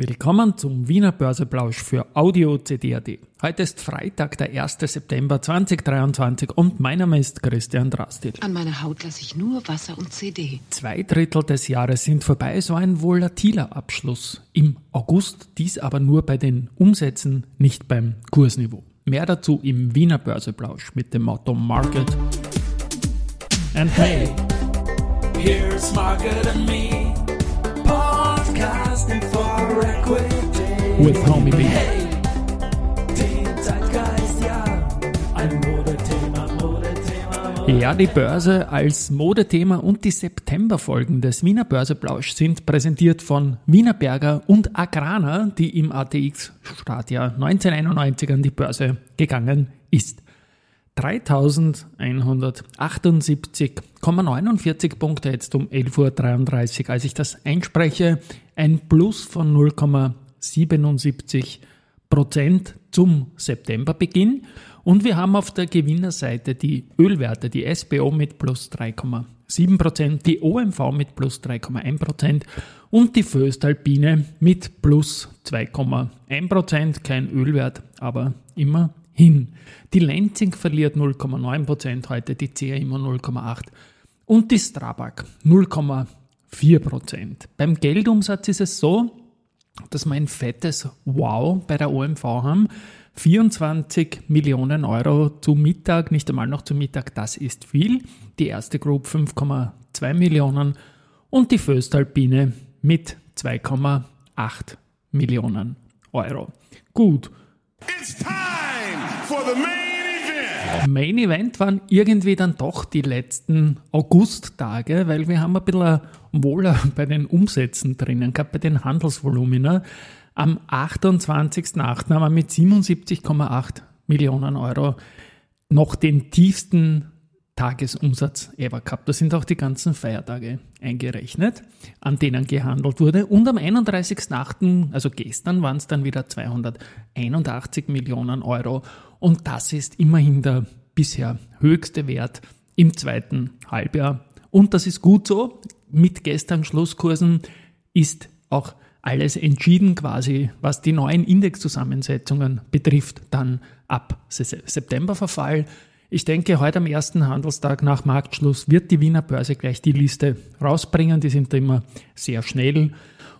Willkommen zum Wiener Börseplausch für Audio CD.at. Heute ist Freitag, der 1. September 2023 und mein Name ist Christian Drastil. An meiner Haut lasse ich nur Wasser und CD. Zwei Drittel des Jahres sind vorbei, so ein volatiler Abschluss im August, dies aber nur bei den Umsätzen, nicht beim Kursniveau. Mehr dazu im Wiener Börseplausch mit dem Motto Market and Hey, here's Market and Me, podcasting. With Homie B. Ja, die Börse als Modethema und die Septemberfolgen des Wiener Börseplausch sind präsentiert von Wiener Berger und Agrana, die im ATX-Startjahr 1991 an die Börse gegangen ist. 3178,49 Punkte jetzt um 11.33 Uhr. Als ich das einspreche, ein Plus von 0,77 Prozent zum Septemberbeginn. Und wir haben auf der Gewinnerseite die Ölwerte, die SBO mit plus 3,7 Prozent, die OMV mit plus 3,1 Prozent und die Föstalpine mit plus 2,1 Prozent. Kein Ölwert, aber immer hin. Die Lenzing verliert 0,9%, heute die CA immer 0,8% und die Strabag 0,4%. Beim Geldumsatz ist es so, dass wir ein fettes Wow bei der OMV haben. 24 Millionen Euro zu Mittag, nicht einmal noch zu Mittag, das ist viel. Die erste Group 5,2 Millionen und die Föstalpine mit 2,8 Millionen Euro. Gut. It's time for the main event. Main Event waren irgendwie dann doch die letzten Augusttage, weil wir haben ein bisschen Wohler bei den Umsätzen drinnen gehabt, bei den Handelsvolumina. Am 28.08. haben wir mit 77,8 Millionen Euro noch den tiefsten Tagesumsatz ever gehabt. Da sind auch die ganzen Feiertage eingerechnet, an denen gehandelt wurde. Und am 31.08., also gestern, waren es dann wieder 281 Millionen Euro. Und das ist immerhin der bisher höchste Wert im zweiten Halbjahr. Und das ist gut so. Mit gestern Schlusskursen ist auch alles entschieden quasi, was die neuen Indexzusammensetzungen betrifft, dann ab Septemberverfall. Ich denke, heute am ersten Handelstag nach Marktschluss wird die Wiener Börse gleich die Liste rausbringen. Die sind immer sehr schnell.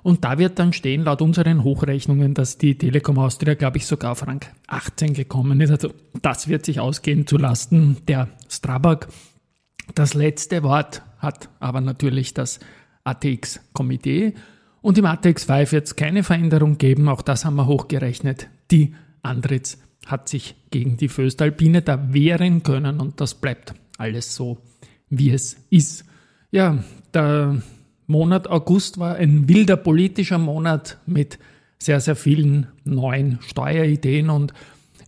Und da wird dann stehen, laut unseren Hochrechnungen, dass die Telekom Austria, glaube ich, sogar auf Rang 18 gekommen ist. Also das wird sich ausgehen zu Lasten der Strabag. Das letzte Wort hat aber natürlich das ATX-Komitee. Und im ATX 5 wird es keine Veränderung geben. Auch das haben wir hochgerechnet. Die Antritts hat sich gegen die Föstalpine da wehren können und das bleibt alles so, wie es ist. Ja, der Monat August war ein wilder politischer Monat mit sehr, sehr vielen neuen Steuerideen und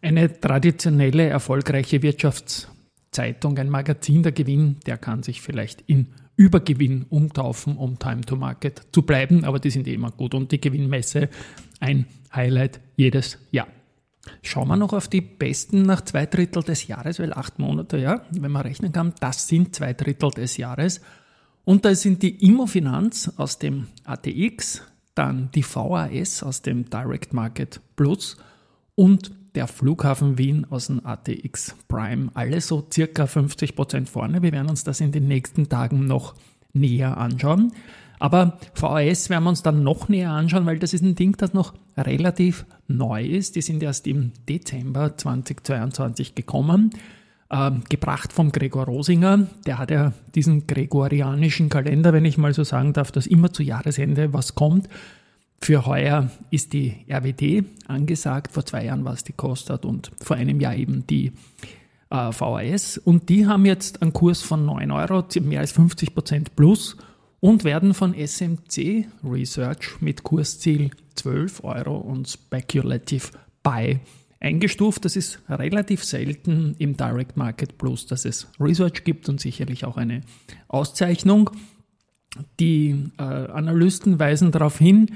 eine traditionelle, erfolgreiche Wirtschaftszeitung, ein Magazin, der Gewinn, der kann sich vielleicht in Übergewinn umtaufen, um Time to Market zu bleiben, aber die sind eh immer gut und die Gewinnmesse ein Highlight jedes Jahr. Schauen wir noch auf die besten nach zwei Drittel des Jahres, weil acht Monate, ja, wenn man rechnen kann, das sind zwei Drittel des Jahres. Und da sind die Immofinanz aus dem ATX, dann die VAS aus dem Direct Market Plus und der Flughafen Wien aus dem ATX Prime. Alle so circa 50 Prozent vorne. Wir werden uns das in den nächsten Tagen noch näher anschauen. Aber VHS werden wir uns dann noch näher anschauen, weil das ist ein Ding, das noch relativ neu ist. Die sind erst im Dezember 2022 gekommen, äh, gebracht vom Gregor Rosinger. Der hat ja diesen gregorianischen Kalender, wenn ich mal so sagen darf, dass immer zu Jahresende was kommt. Für heuer ist die RWD angesagt, vor zwei Jahren war es die Kostat und vor einem Jahr eben die äh, VHS. Und die haben jetzt einen Kurs von 9 Euro, mehr als 50 Prozent plus und werden von SMC Research mit Kursziel 12 Euro und Speculative Buy eingestuft. Das ist relativ selten im Direct Market Plus, dass es Research gibt und sicherlich auch eine Auszeichnung. Die äh, Analysten weisen darauf hin,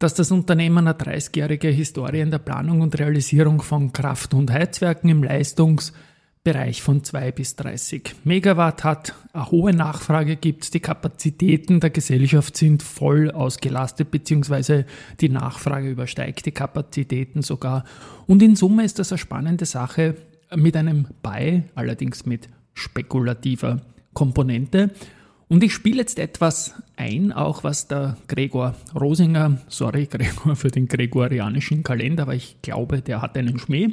dass das Unternehmen eine 30-jährige Historie in der Planung und Realisierung von Kraft- und Heizwerken im Leistungs- Bereich von 2 bis 30 Megawatt hat, eine hohe Nachfrage gibt, die Kapazitäten der Gesellschaft sind voll ausgelastet, beziehungsweise die Nachfrage übersteigt die Kapazitäten sogar. Und in Summe ist das eine spannende Sache mit einem Buy, allerdings mit spekulativer Komponente. Und ich spiele jetzt etwas ein, auch was der Gregor Rosinger, sorry Gregor für den gregorianischen Kalender, aber ich glaube, der hat einen Schmäh,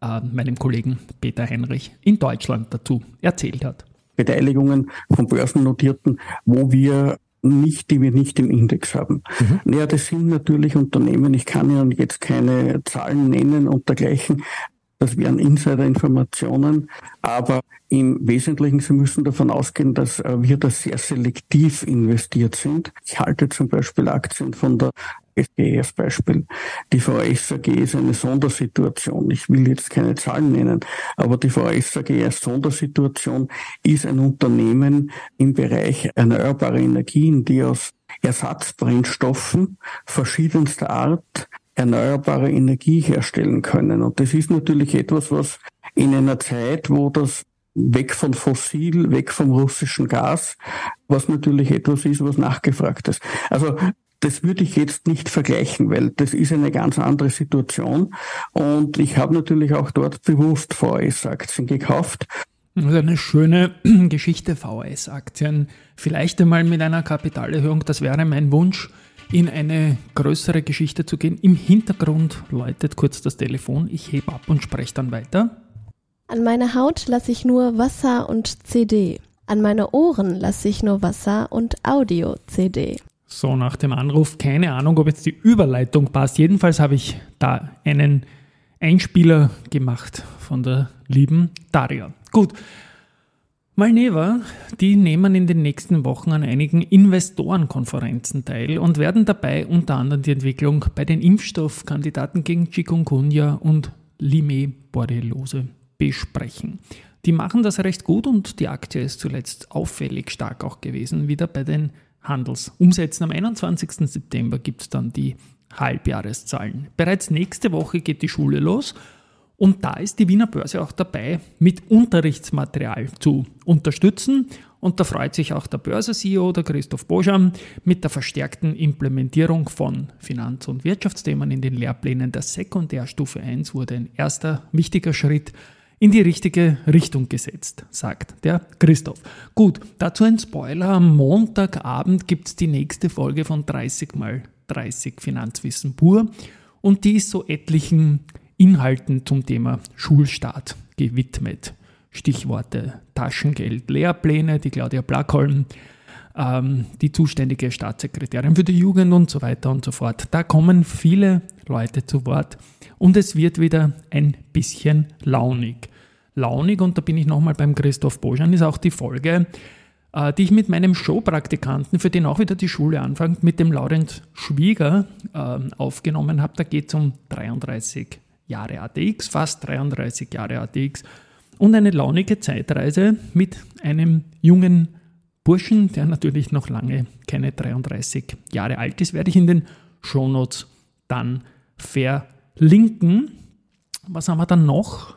äh, meinem Kollegen Peter Heinrich in Deutschland dazu erzählt hat. Beteiligungen von Börsennotierten, wo wir nicht, die wir nicht im Index haben. Mhm. Naja, das sind natürlich Unternehmen, ich kann Ihnen jetzt keine Zahlen nennen und dergleichen, das wären Insider-Informationen, aber im Wesentlichen, Sie müssen davon ausgehen, dass äh, wir da sehr selektiv investiert sind. Ich halte zum Beispiel Aktien von der als Beispiel. Die VSAG ist eine Sondersituation. Ich will jetzt keine Zahlen nennen, aber die VSAG als Sondersituation ist ein Unternehmen im Bereich erneuerbare Energien, die aus Ersatzbrennstoffen verschiedenster Art erneuerbare Energie herstellen können. Und das ist natürlich etwas, was in einer Zeit, wo das weg von fossil, weg vom russischen Gas, was natürlich etwas ist, was nachgefragt ist. Also das würde ich jetzt nicht vergleichen, weil das ist eine ganz andere Situation. Und ich habe natürlich auch dort bewusst VS-Aktien gekauft. Das ist eine schöne Geschichte, VS-Aktien. Vielleicht einmal mit einer Kapitalerhöhung, das wäre mein Wunsch in eine größere Geschichte zu gehen. Im Hintergrund läutet kurz das Telefon. Ich hebe ab und spreche dann weiter. An meine Haut lasse ich nur Wasser und CD. An meine Ohren lasse ich nur Wasser und Audio-CD. So, nach dem Anruf, keine Ahnung, ob jetzt die Überleitung passt. Jedenfalls habe ich da einen Einspieler gemacht von der lieben Daria. Gut, Malneva, die nehmen in den nächsten Wochen an einigen Investorenkonferenzen teil und werden dabei unter anderem die Entwicklung bei den Impfstoffkandidaten gegen Chikungunya und Lime Borreliose besprechen. Die machen das recht gut und die Aktie ist zuletzt auffällig stark auch gewesen, wieder bei den Handelsumsätzen. Am 21. September gibt es dann die Halbjahreszahlen. Bereits nächste Woche geht die Schule los und da ist die Wiener Börse auch dabei, mit Unterrichtsmaterial zu unterstützen. Und da freut sich auch der Börse-CEO, der Christoph Boscham, mit der verstärkten Implementierung von Finanz- und Wirtschaftsthemen in den Lehrplänen der Sekundärstufe 1 wurde ein erster wichtiger Schritt in die richtige Richtung gesetzt, sagt der Christoph. Gut, dazu ein Spoiler. Am Montagabend gibt es die nächste Folge von 30 mal 30 Finanzwissen pur. Und die ist so etlichen Inhalten zum Thema Schulstart gewidmet. Stichworte Taschengeld, Lehrpläne, die Claudia Blackholm, ähm, die zuständige Staatssekretärin für die Jugend und so weiter und so fort. Da kommen viele Leute zu Wort und es wird wieder ein bisschen launig. Launig, und da bin ich nochmal beim Christoph Bojan, ist auch die Folge, äh, die ich mit meinem Showpraktikanten, für den auch wieder die Schule anfängt, mit dem Laurent Schwieger äh, aufgenommen habe. Da geht es um 33 Jahre ATX, fast 33 Jahre ATX und eine launige Zeitreise mit einem jungen Burschen, der natürlich noch lange keine 33 Jahre alt ist, werde ich in den Shownotes dann verlinken. Was haben wir dann noch?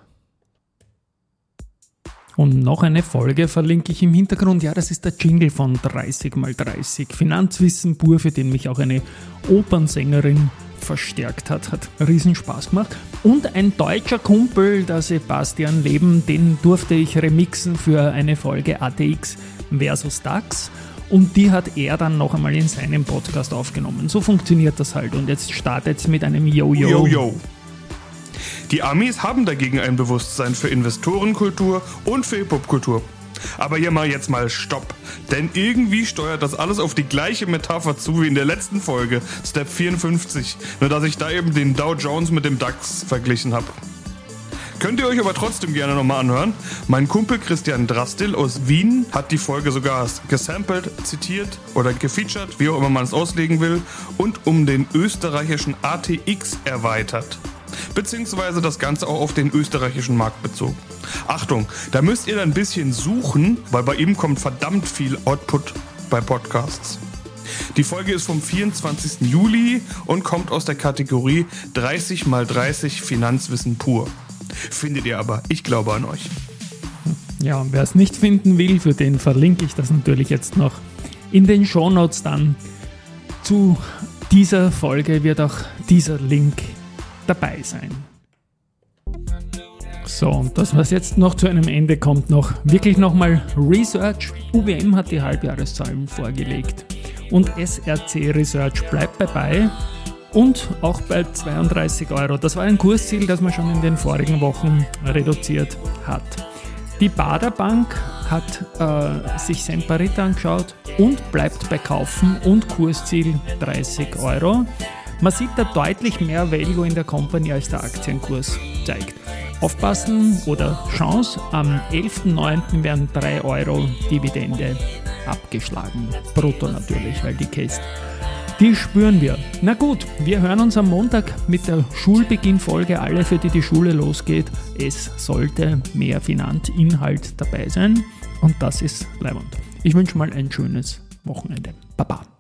Und noch eine Folge verlinke ich im Hintergrund. Ja, das ist der Jingle von 30x30 Finanzwissen pur, für den mich auch eine Opernsängerin verstärkt hat. Hat riesen Spaß gemacht. Und ein deutscher Kumpel, der Sebastian Leben, den durfte ich remixen für eine Folge ATX versus DAX. Und die hat er dann noch einmal in seinem Podcast aufgenommen. So funktioniert das halt. Und jetzt startet es mit einem Yo-Yo. Yo-Yo. Die Amis haben dagegen ein Bewusstsein für Investorenkultur und für Hip-Hop-Kultur. Aber hier mal jetzt mal Stopp. Denn irgendwie steuert das alles auf die gleiche Metapher zu wie in der letzten Folge, Step 54. Nur dass ich da eben den Dow Jones mit dem DAX verglichen habe. Könnt ihr euch aber trotzdem gerne nochmal anhören. Mein Kumpel Christian Drastil aus Wien hat die Folge sogar gesampelt, zitiert oder gefeatured, wie auch immer man es auslegen will, und um den österreichischen ATX erweitert beziehungsweise das Ganze auch auf den österreichischen Markt bezogen. Achtung, da müsst ihr dann ein bisschen suchen, weil bei ihm kommt verdammt viel Output bei Podcasts. Die Folge ist vom 24. Juli und kommt aus der Kategorie 30 x 30 Finanzwissen pur. Findet ihr aber, ich glaube an euch. Ja, wer es nicht finden will, für den verlinke ich das natürlich jetzt noch in den Shownotes dann. Zu dieser Folge wird auch dieser Link dabei sein. So, und das, was jetzt noch zu einem Ende kommt, noch wirklich nochmal Research. UWM hat die Halbjahreszahlen vorgelegt und SRC Research bleibt dabei und auch bei 32 Euro. Das war ein Kursziel, das man schon in den vorigen Wochen reduziert hat. Die Baderbank hat äh, sich Semperit angeschaut und bleibt bei Kaufen und Kursziel 30 Euro. Man sieht da deutlich mehr Value in der Company als der Aktienkurs zeigt. Aufpassen oder Chance, am 11.09. werden 3 Euro Dividende abgeschlagen. Brutto natürlich, weil die Case, die spüren wir. Na gut, wir hören uns am Montag mit der Schulbeginnfolge. Alle, für die die Schule losgeht, es sollte mehr Finanzinhalt dabei sein. Und das ist Leiband. Ich wünsche mal ein schönes Wochenende. Baba.